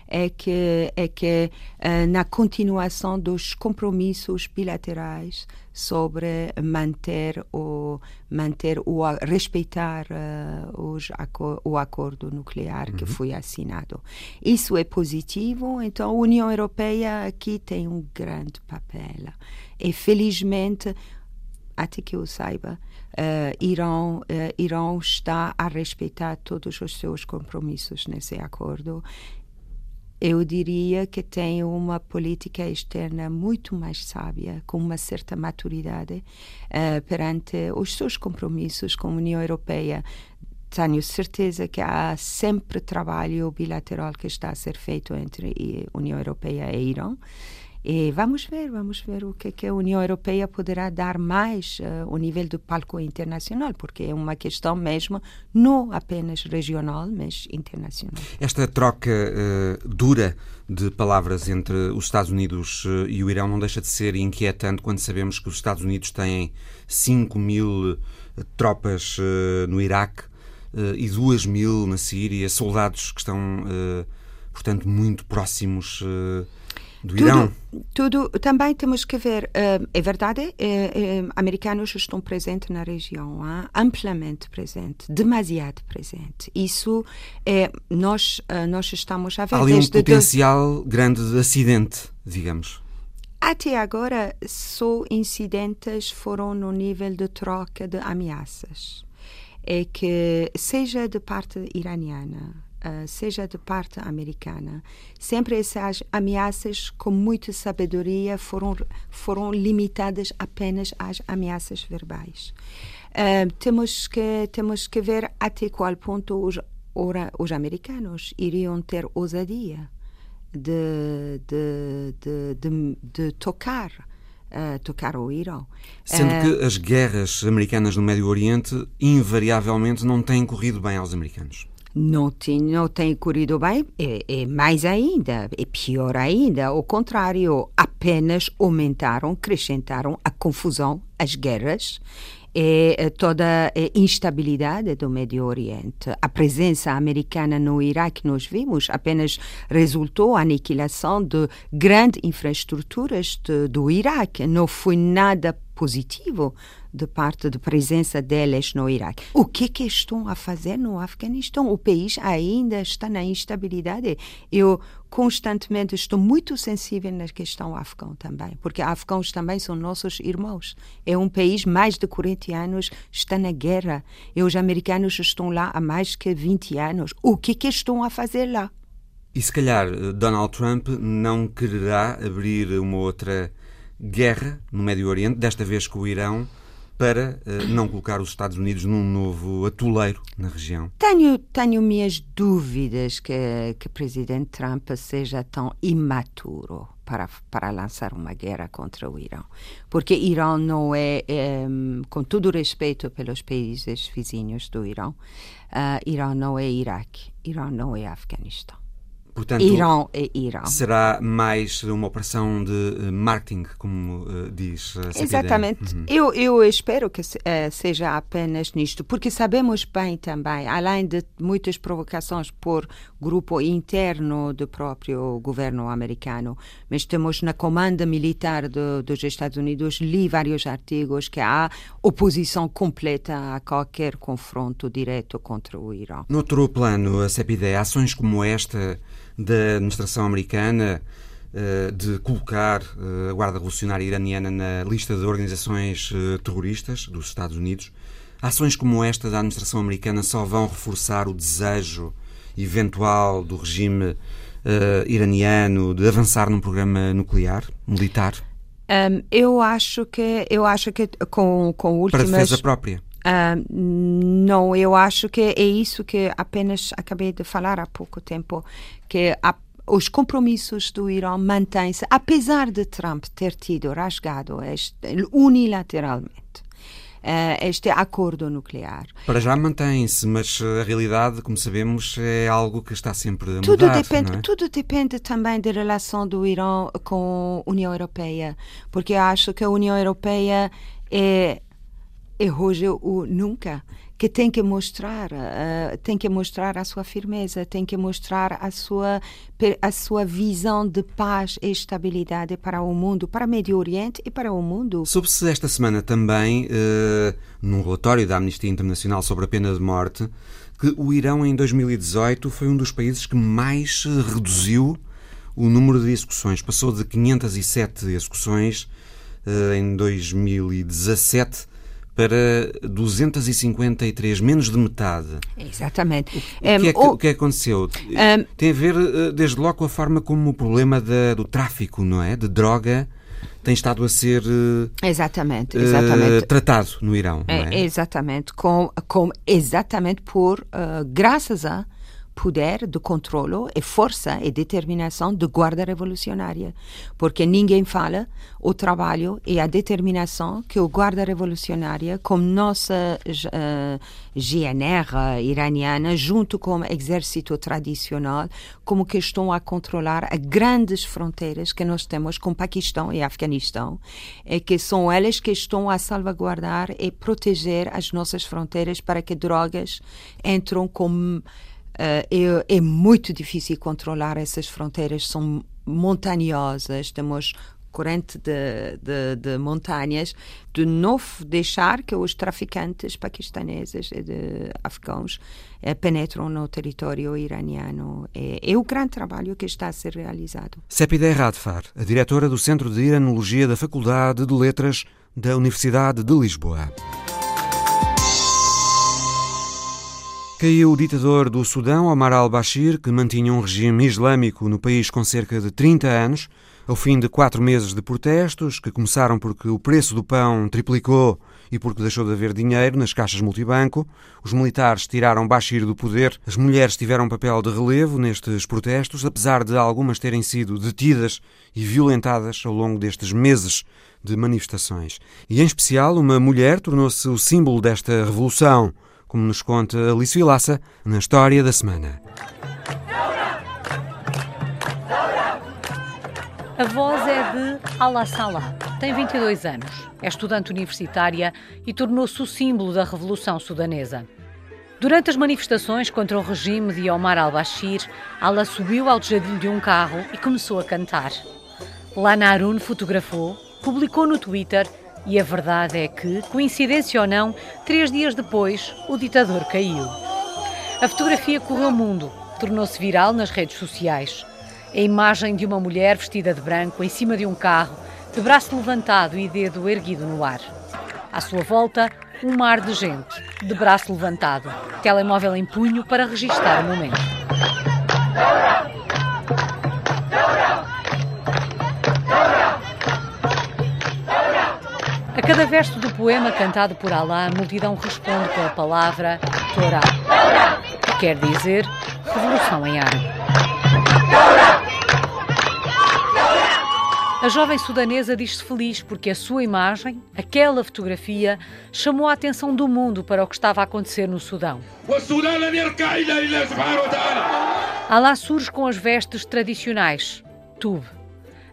é que, é que uh, na continuação dos compromissos bilaterais sobre manter o manter o respeitar uh, os, o acordo nuclear uhum. que foi assinado. Isso é positivo, então a União Europeia aqui tem um grande papel. E felizmente, até que eu saiba, uh, Irão, uh, Irão está a respeitar todos os seus compromissos nesse acordo eu diria que tem uma política externa muito mais sábia, com uma certa maturidade uh, perante os seus compromissos com a União Europeia. Tenho certeza que há sempre trabalho bilateral que está a ser feito entre a União Europeia e Irão. E vamos ver, vamos ver o que, que a União Europeia poderá dar mais uh, ao nível do palco internacional, porque é uma questão mesmo não apenas regional, mas internacional. Esta troca uh, dura de palavras entre os Estados Unidos uh, e o Irão não deixa de ser inquietante quando sabemos que os Estados Unidos têm 5 mil tropas no Iraque e 2 mil na Síria, soldados que estão, portanto, muito próximos do tudo, Irão. Tudo, também temos que ver, uh, é verdade, uh, uh, americanos estão presentes na região, amplamente presentes, demasiado presentes. Isso é, nós, nós estamos a ver. Há ali um potencial de... grande de acidente, digamos. Até agora, só incidentes foram no nível de troca de ameaças. É que, seja de parte iraniana, uh, seja de parte americana, sempre essas ameaças, com muita sabedoria, foram, foram limitadas apenas às ameaças verbais. Uh, temos, que, temos que ver até qual ponto os, ora, os americanos iriam ter ousadia de, de, de, de, de tocar. Uh, tocar o Irão. Sendo uh, que as guerras americanas no Médio Oriente invariavelmente não têm corrido bem aos americanos não tem, não tem corrido bem, é, é, mais ainda, é pior ainda. Ao contrário, apenas aumentaram, acrescentaram a confusão, as guerras e toda a instabilidade do Médio Oriente. A presença americana no Iraque, nós vimos, apenas resultou a aniquilação de grandes infraestruturas de, do Iraque. Não foi nada positivo de parte da presença deles no Iraque. O que, que estão a fazer no Afeganistão? O país ainda está na instabilidade. Eu constantemente estou muito sensível na questão afegã também, porque afegãos também são nossos irmãos. É um país mais de 40 anos está na guerra e os americanos estão lá há mais que 20 anos. O que, que estão a fazer lá? E se calhar Donald Trump não quererá abrir uma outra guerra no Médio Oriente, desta vez com o Irão, para uh, não colocar os Estados Unidos num novo atoleiro na região? Tenho, tenho minhas dúvidas que, que o presidente Trump seja tão imaturo para, para lançar uma guerra contra o Irão. Porque Irão não é, é com todo o respeito pelos países vizinhos do Irão, uh, Irão não é Iraque, Irão não é Afeganistão. Portanto, Irão é Irão. Será mais uma operação de eh, marketing, como uh, diz a Exatamente. Uhum. Eu, eu espero que seja apenas nisto, porque sabemos bem também, além de muitas provocações por grupo interno do próprio governo americano, mas temos na comanda militar do, dos Estados Unidos, li vários artigos que há oposição completa a qualquer confronto direto contra o Irão. No outro plano, a CEPIDE, ações como esta da administração americana uh, de colocar uh, a Guarda Revolucionária Iraniana na lista de organizações uh, terroristas dos Estados Unidos. Ações como esta da administração americana só vão reforçar o desejo eventual do regime iraniano de avançar num programa nuclear, militar? Um, eu acho que eu acho que com com últimas para defesa própria Uh, não, eu acho que é isso que apenas acabei de falar há pouco tempo, que a, os compromissos do Irão mantêm-se, apesar de Trump ter tido rasgado este, unilateralmente uh, este acordo nuclear. Para já mantém-se, mas a realidade, como sabemos, é algo que está sempre a tudo mudar. Depende, é? Tudo depende também da relação do Irão com a União Europeia, porque eu acho que a União Europeia é é hoje o nunca que tem que mostrar uh, tem que mostrar a sua firmeza tem que mostrar a sua a sua visão de paz e estabilidade para o mundo para o Médio Oriente e para o mundo. Soube-se esta semana também uh, num relatório da Amnistia Internacional sobre a pena de morte que o Irão em 2018 foi um dos países que mais reduziu o número de execuções. Passou de 507 execuções uh, em 2017 para 253, menos de metade. Exatamente. O, que, é que, o que é aconteceu? Tem a ver, eh, desde logo, com a forma como o problema da, do tráfico, não é? De droga tem estado a ser eh, exatamente, exatamente. Uh, tratado no Irão. É, é? Exatamente, com, com, exatamente por, uh, graças a poder de controlo e força e determinação de guarda revolucionária, porque ninguém fala o trabalho e a determinação que o guarda revolucionária, como nossa uh, GNR iraniana, junto com o exército tradicional, como que estão a controlar as grandes fronteiras que nós temos com Paquistão e Afeganistão, e que são elas que estão a salvaguardar e proteger as nossas fronteiras para que drogas entram como Uh, é, é, muito difícil controlar essas fronteiras, são montanhosas, temos corrente de, de, de, montanhas, de novo deixar que os traficantes paquistaneses e de afegãos eh, penetram no território iraniano. É, é, o grande trabalho que está a ser realizado. Sepideh Radfar, a diretora do Centro de Iranologia da Faculdade de Letras da Universidade de Lisboa. Caiu o ditador do Sudão, Omar al-Bashir, que mantinha um regime islâmico no país com cerca de 30 anos, ao fim de quatro meses de protestos, que começaram porque o preço do pão triplicou e porque deixou de haver dinheiro nas caixas multibanco. Os militares tiraram Bashir do poder. As mulheres tiveram um papel de relevo nestes protestos, apesar de algumas terem sido detidas e violentadas ao longo destes meses de manifestações. E, em especial, uma mulher tornou-se o símbolo desta revolução como nos conta Alice Vilaça na História da Semana. A voz é de Alá Salah. Tem 22 anos, é estudante universitária e tornou-se o símbolo da Revolução Sudanesa. Durante as manifestações contra o regime de Omar al-Bashir, Alá subiu ao tejadilho de um carro e começou a cantar. Lana Arun fotografou, publicou no Twitter e a verdade é que, coincidência ou não, três dias depois, o ditador caiu. A fotografia correu o mundo, tornou-se viral nas redes sociais. A imagem de uma mulher vestida de branco em cima de um carro, de braço levantado e dedo erguido no ar. À sua volta, um mar de gente, de braço levantado, telemóvel em punho para registar o momento. Cada verso do poema cantado por Alá, a multidão responde com a palavra Torá, que quer dizer revolução em árabe. A jovem sudanesa diz-se feliz porque a sua imagem, aquela fotografia, chamou a atenção do mundo para o que estava a acontecer no Sudão. Alá surge com as vestes tradicionais, tube,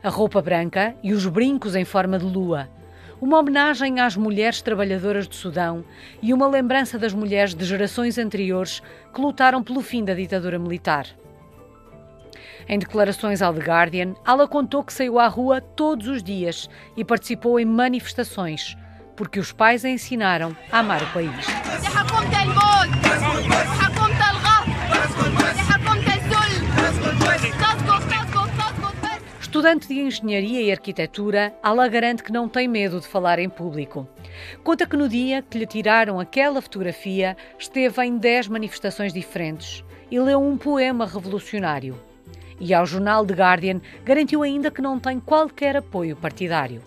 a roupa branca e os brincos em forma de lua, uma homenagem às mulheres trabalhadoras do Sudão e uma lembrança das mulheres de gerações anteriores que lutaram pelo fim da ditadura militar. Em declarações ao The Guardian, Ala contou que saiu à rua todos os dias e participou em manifestações, porque os pais a ensinaram a amar o país. Estudante de Engenharia e Arquitetura, Ala garante que não tem medo de falar em público. Conta que no dia que lhe tiraram aquela fotografia, esteve em 10 manifestações diferentes e leu um poema revolucionário e ao jornal The Guardian garantiu ainda que não tem qualquer apoio partidário.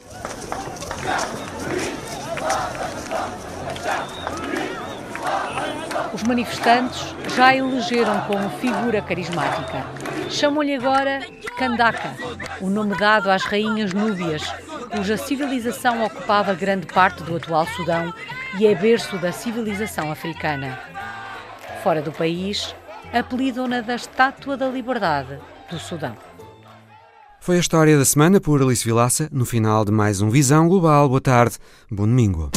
Os manifestantes já elegeram como figura carismática. Chamam-lhe agora Kandaka, o nome dado às rainhas núbias, cuja civilização ocupava grande parte do atual Sudão e é berço da civilização africana. Fora do país, apelidam-na da Estátua da Liberdade do Sudão. Foi a história da semana por Alice Vilaça, no final de mais um Visão Global. Boa tarde, bom domingo.